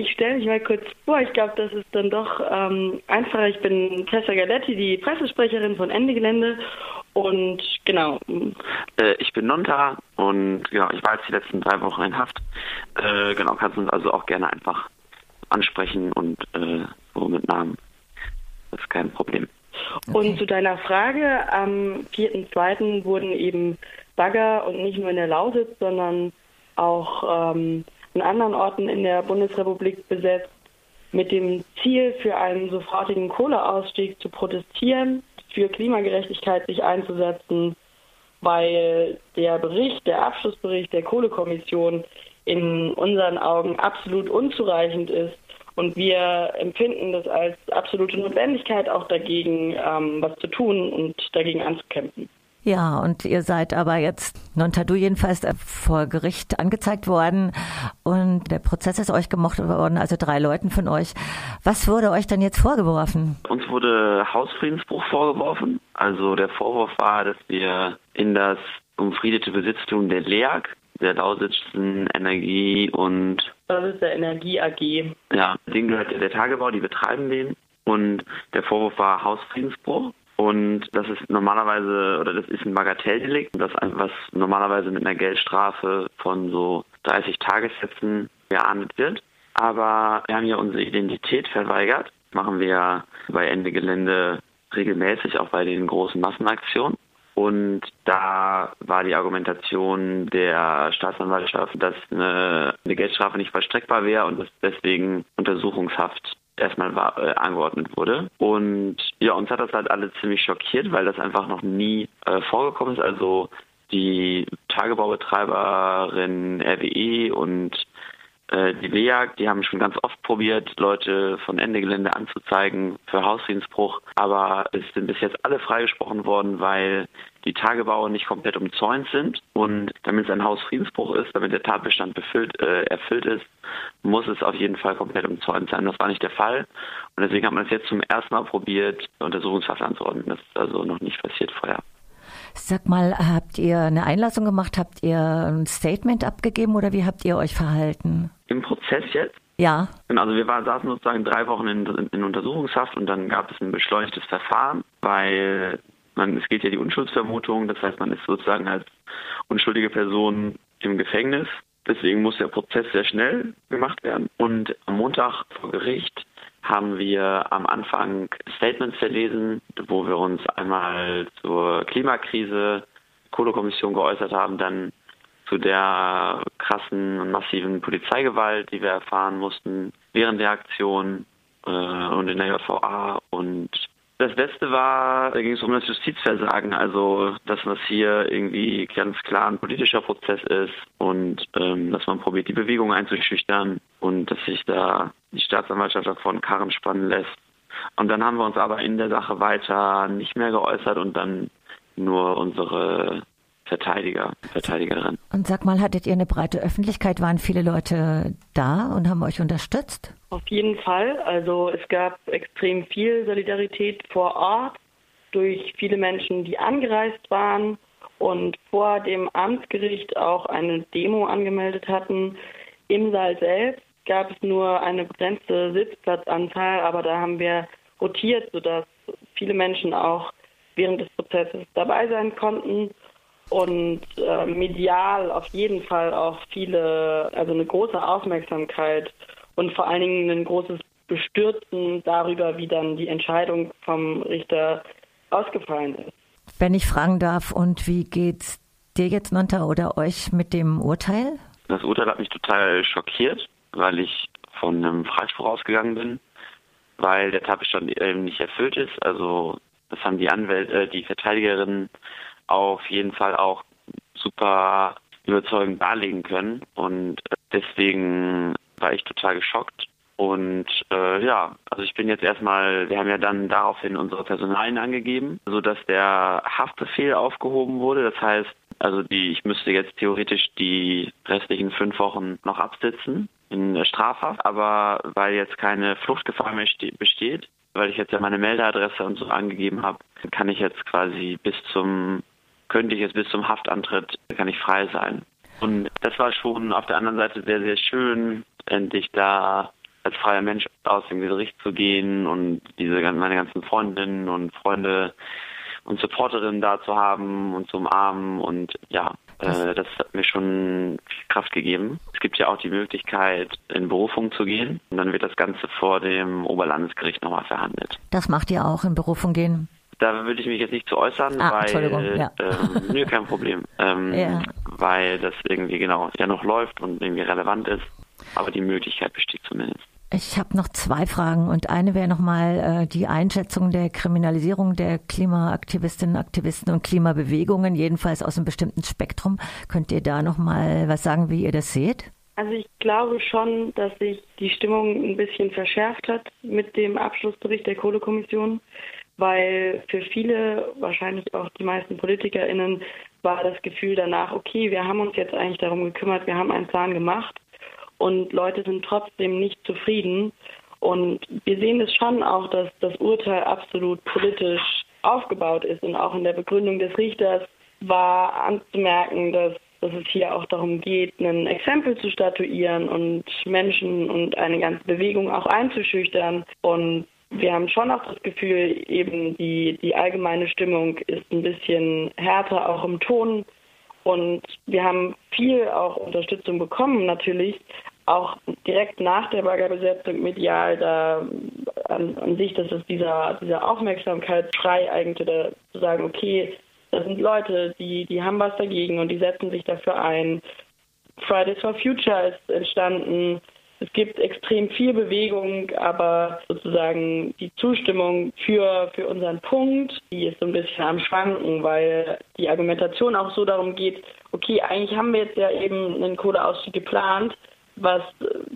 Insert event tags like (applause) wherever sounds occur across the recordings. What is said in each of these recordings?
ich stelle mich mal kurz vor. Ich glaube, das ist dann doch ähm, einfacher. Ich bin Tessa Galetti, die Pressesprecherin von Ende Gelände. Und genau. Äh, ich bin Nonta und genau, ich war jetzt die letzten drei Wochen in Haft. Äh, genau, kannst uns also auch gerne einfach ansprechen und äh, so mit Namen. Das ist kein Problem. Okay. Und zu deiner Frage, am 4.2. wurden eben Bagger und nicht nur in der Lausitz, sondern auch ähm, an anderen Orten in der Bundesrepublik besetzt, mit dem Ziel, für einen sofortigen Kohleausstieg zu protestieren, für Klimagerechtigkeit sich einzusetzen, weil der Bericht, der Abschlussbericht der Kohlekommission in unseren Augen absolut unzureichend ist. Und wir empfinden das als absolute Notwendigkeit, auch dagegen ähm, was zu tun und dagegen anzukämpfen. Ja, und ihr seid aber jetzt, Nontadu jedenfalls, äh, vor Gericht angezeigt worden und der Prozess ist euch gemocht worden, also drei Leuten von euch. Was wurde euch denn jetzt vorgeworfen? Uns wurde Hausfriedensbruch vorgeworfen. Also der Vorwurf war, dass wir in das umfriedete Besitztum der LEAG, der Lausitzischen Energie und das ist der Energie AG. Ja, denen gehört der Tagebau, die betreiben den. Und der Vorwurf war Hausfriedensbruch. Und das ist normalerweise, oder das ist ein Bagatelldelikt, das was normalerweise mit einer Geldstrafe von so 30 Tagessätzen geahndet wird. Aber wir haben ja unsere Identität verweigert. Machen wir bei Ende Gelände regelmäßig, auch bei den großen Massenaktionen. Und da war die Argumentation der Staatsanwaltschaft, dass eine, eine Geldstrafe nicht vollstreckbar wäre und dass deswegen Untersuchungshaft erstmal war, äh, angeordnet wurde. Und ja, uns hat das halt alle ziemlich schockiert, weil das einfach noch nie äh, vorgekommen ist. Also die Tagebaubetreiberin RWE und die LEAG, die haben schon ganz oft probiert, Leute von Ende Gelände anzuzeigen für Hausfriedensbruch, aber es sind bis jetzt alle freigesprochen worden, weil die Tagebaue nicht komplett umzäunt sind und damit es ein Hausfriedensbruch ist, damit der Tatbestand befüllt, äh, erfüllt ist, muss es auf jeden Fall komplett umzäunt sein. Das war nicht der Fall und deswegen hat man es jetzt zum ersten Mal probiert, Untersuchungshaft anzuordnen. Das ist also noch nicht passiert vorher. Sag mal, habt ihr eine Einlassung gemacht? Habt ihr ein Statement abgegeben oder wie habt ihr euch verhalten? Im Prozess jetzt? Ja. Also wir war, saßen sozusagen drei Wochen in, in, Untersuchungshaft und dann gab es ein beschleunigtes Verfahren, weil man, es geht ja die Unschuldsvermutung, das heißt, man ist sozusagen als unschuldige Person im Gefängnis. Deswegen muss der Prozess sehr schnell gemacht werden. Und am Montag vor Gericht haben wir am Anfang Statements verlesen, wo wir uns einmal zur Klimakrise, Kohlekommission geäußert haben, dann zu der krassen und massiven Polizeigewalt, die wir erfahren mussten während der Aktion äh, und in der JVA und das letzte war, da ging es um das Justizversagen, also dass was hier irgendwie ganz klar ein politischer Prozess ist und ähm, dass man probiert, die Bewegung einzuschüchtern und dass sich da die Staatsanwaltschaft davon Karren spannen lässt. Und dann haben wir uns aber in der Sache weiter nicht mehr geäußert und dann nur unsere Verteidiger, Verteidigerin. Und sag mal, hattet ihr eine breite Öffentlichkeit? Waren viele Leute da und haben euch unterstützt? Auf jeden Fall. Also es gab extrem viel Solidarität vor Ort durch viele Menschen, die angereist waren und vor dem Amtsgericht auch eine Demo angemeldet hatten. Im Saal selbst gab es nur eine begrenzte Sitzplatzanzahl, aber da haben wir rotiert, sodass viele Menschen auch während des Prozesses dabei sein konnten und äh, medial auf jeden Fall auch viele, also eine große Aufmerksamkeit und vor allen Dingen ein großes Bestürzen darüber, wie dann die Entscheidung vom Richter ausgefallen ist. Wenn ich fragen darf, und wie geht's dir jetzt, Nanta, oder euch mit dem Urteil? Das Urteil hat mich total schockiert, weil ich von einem Freispruch ausgegangen bin, weil der Tatbestand eben nicht erfüllt ist. Also das haben die Anwälte, äh, die Verteidigerinnen auf jeden Fall auch super überzeugend darlegen können. Und äh, deswegen war ich total geschockt. Und äh, ja, also ich bin jetzt erstmal, wir haben ja dann daraufhin unsere Personalien angegeben, sodass der Haftbefehl aufgehoben wurde. Das heißt, also die, ich müsste jetzt theoretisch die restlichen fünf Wochen noch absitzen in Strafhaft, aber weil jetzt keine Fluchtgefahr mehr besteht, weil ich jetzt ja meine Meldeadresse und so angegeben habe, kann ich jetzt quasi bis zum könnte ich jetzt bis zum Haftantritt, kann ich frei sein. Und das war schon auf der anderen Seite sehr, sehr schön, endlich da freier Mensch aus dem Gericht zu gehen und diese meine ganzen Freundinnen und Freunde und Supporterinnen da zu haben und zu umarmen und ja, äh, das hat mir schon Kraft gegeben. Es gibt ja auch die Möglichkeit, in Berufung zu gehen und dann wird das Ganze vor dem Oberlandesgericht nochmal verhandelt. Das macht ihr auch in Berufung gehen? Da würde ich mich jetzt nicht zu äußern, ah, weil ja. ähm, (laughs) nö, kein Problem. Ähm, ja. Weil das irgendwie genau ja noch läuft und irgendwie relevant ist. Aber die Möglichkeit besteht zumindest. Ich habe noch zwei Fragen und eine wäre nochmal äh, die Einschätzung der Kriminalisierung der Klimaaktivistinnen, Aktivisten und Klimabewegungen, jedenfalls aus einem bestimmten Spektrum. Könnt ihr da nochmal was sagen, wie ihr das seht? Also ich glaube schon, dass sich die Stimmung ein bisschen verschärft hat mit dem Abschlussbericht der Kohlekommission, weil für viele, wahrscheinlich auch die meisten PolitikerInnen, war das Gefühl danach, okay, wir haben uns jetzt eigentlich darum gekümmert, wir haben einen Plan gemacht und Leute sind trotzdem nicht zufrieden. Und wir sehen es schon auch, dass das Urteil absolut politisch aufgebaut ist und auch in der Begründung des Richters war anzumerken, dass, dass es hier auch darum geht, ein Exempel zu statuieren und Menschen und eine ganze Bewegung auch einzuschüchtern. Und wir haben schon auch das Gefühl, eben die, die allgemeine Stimmung ist ein bisschen härter auch im Ton. Und wir haben viel auch Unterstützung bekommen natürlich, auch direkt nach der Baggerbesetzung medial da an, an, sich, dass es dieser, dieser Aufmerksamkeitsschrei eigentlich da, zu sagen, okay, das sind Leute, die, die haben was dagegen und die setzen sich dafür ein. Fridays for Future ist entstanden. Es gibt extrem viel Bewegung, aber sozusagen die Zustimmung für, für unseren Punkt, die ist so ein bisschen am Schwanken, weil die Argumentation auch so darum geht, okay, eigentlich haben wir jetzt ja eben einen Kohleausstieg geplant, was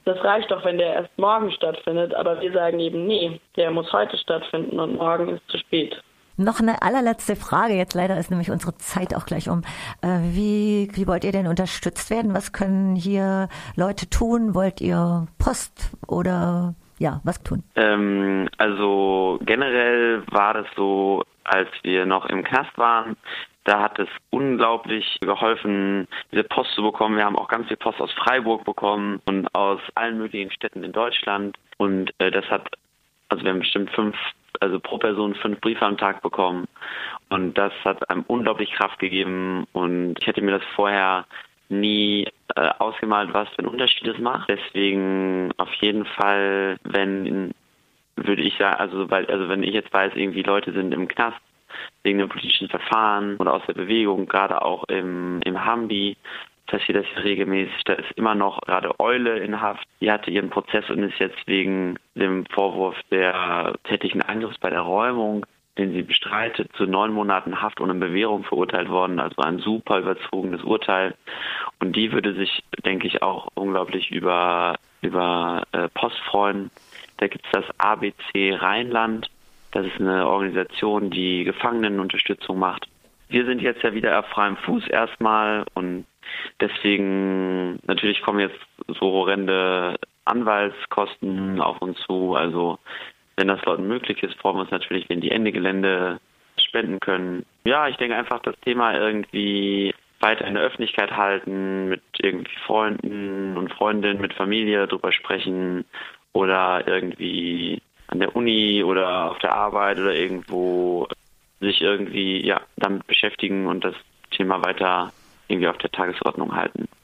das reicht doch, wenn der erst morgen stattfindet, aber wir sagen eben, nee, der muss heute stattfinden und morgen ist zu spät. Noch eine allerletzte Frage. Jetzt leider ist nämlich unsere Zeit auch gleich um. Äh, wie, wie wollt ihr denn unterstützt werden? Was können hier Leute tun? Wollt ihr Post oder ja, was tun? Ähm, also generell war das so, als wir noch im Knast waren, da hat es unglaublich geholfen, diese Post zu bekommen. Wir haben auch ganz viel Post aus Freiburg bekommen und aus allen möglichen Städten in Deutschland. Und äh, das hat, also wir haben bestimmt fünf, also pro Person fünf Briefe am Tag bekommen. Und das hat einem unglaublich Kraft gegeben. Und ich hätte mir das vorher nie äh, ausgemalt, was für einen Unterschied es macht. Deswegen auf jeden Fall, wenn würde ich sagen, also weil, also wenn ich jetzt weiß, irgendwie Leute sind im Knast wegen dem politischen Verfahren oder aus der Bewegung, gerade auch im, im Hambi passiert das regelmäßig. Da ist immer noch gerade Eule in Haft. Die hatte ihren Prozess und ist jetzt wegen dem Vorwurf der tätigen Angriffs bei der Räumung, den sie bestreitet, zu neun Monaten Haft ohne Bewährung verurteilt worden. Also ein super überzogenes Urteil. Und die würde sich, denke ich, auch unglaublich über, über äh, Post freuen. Da gibt es das ABC Rheinland. Das ist eine Organisation, die Gefangenenunterstützung macht. Wir sind jetzt ja wieder auf freiem Fuß erstmal und deswegen natürlich kommen jetzt so horrende Anwaltskosten auf uns zu. Also wenn das Leuten möglich ist, freuen wir uns natürlich, wenn die Ende Gelände spenden können. Ja, ich denke einfach das Thema irgendwie weiter in der Öffentlichkeit halten, mit irgendwie Freunden und Freundinnen, mit Familie drüber sprechen oder irgendwie an der Uni oder auf der Arbeit oder irgendwo sich irgendwie ja damit beschäftigen und das Thema weiter irgendwie auf der Tagesordnung halten.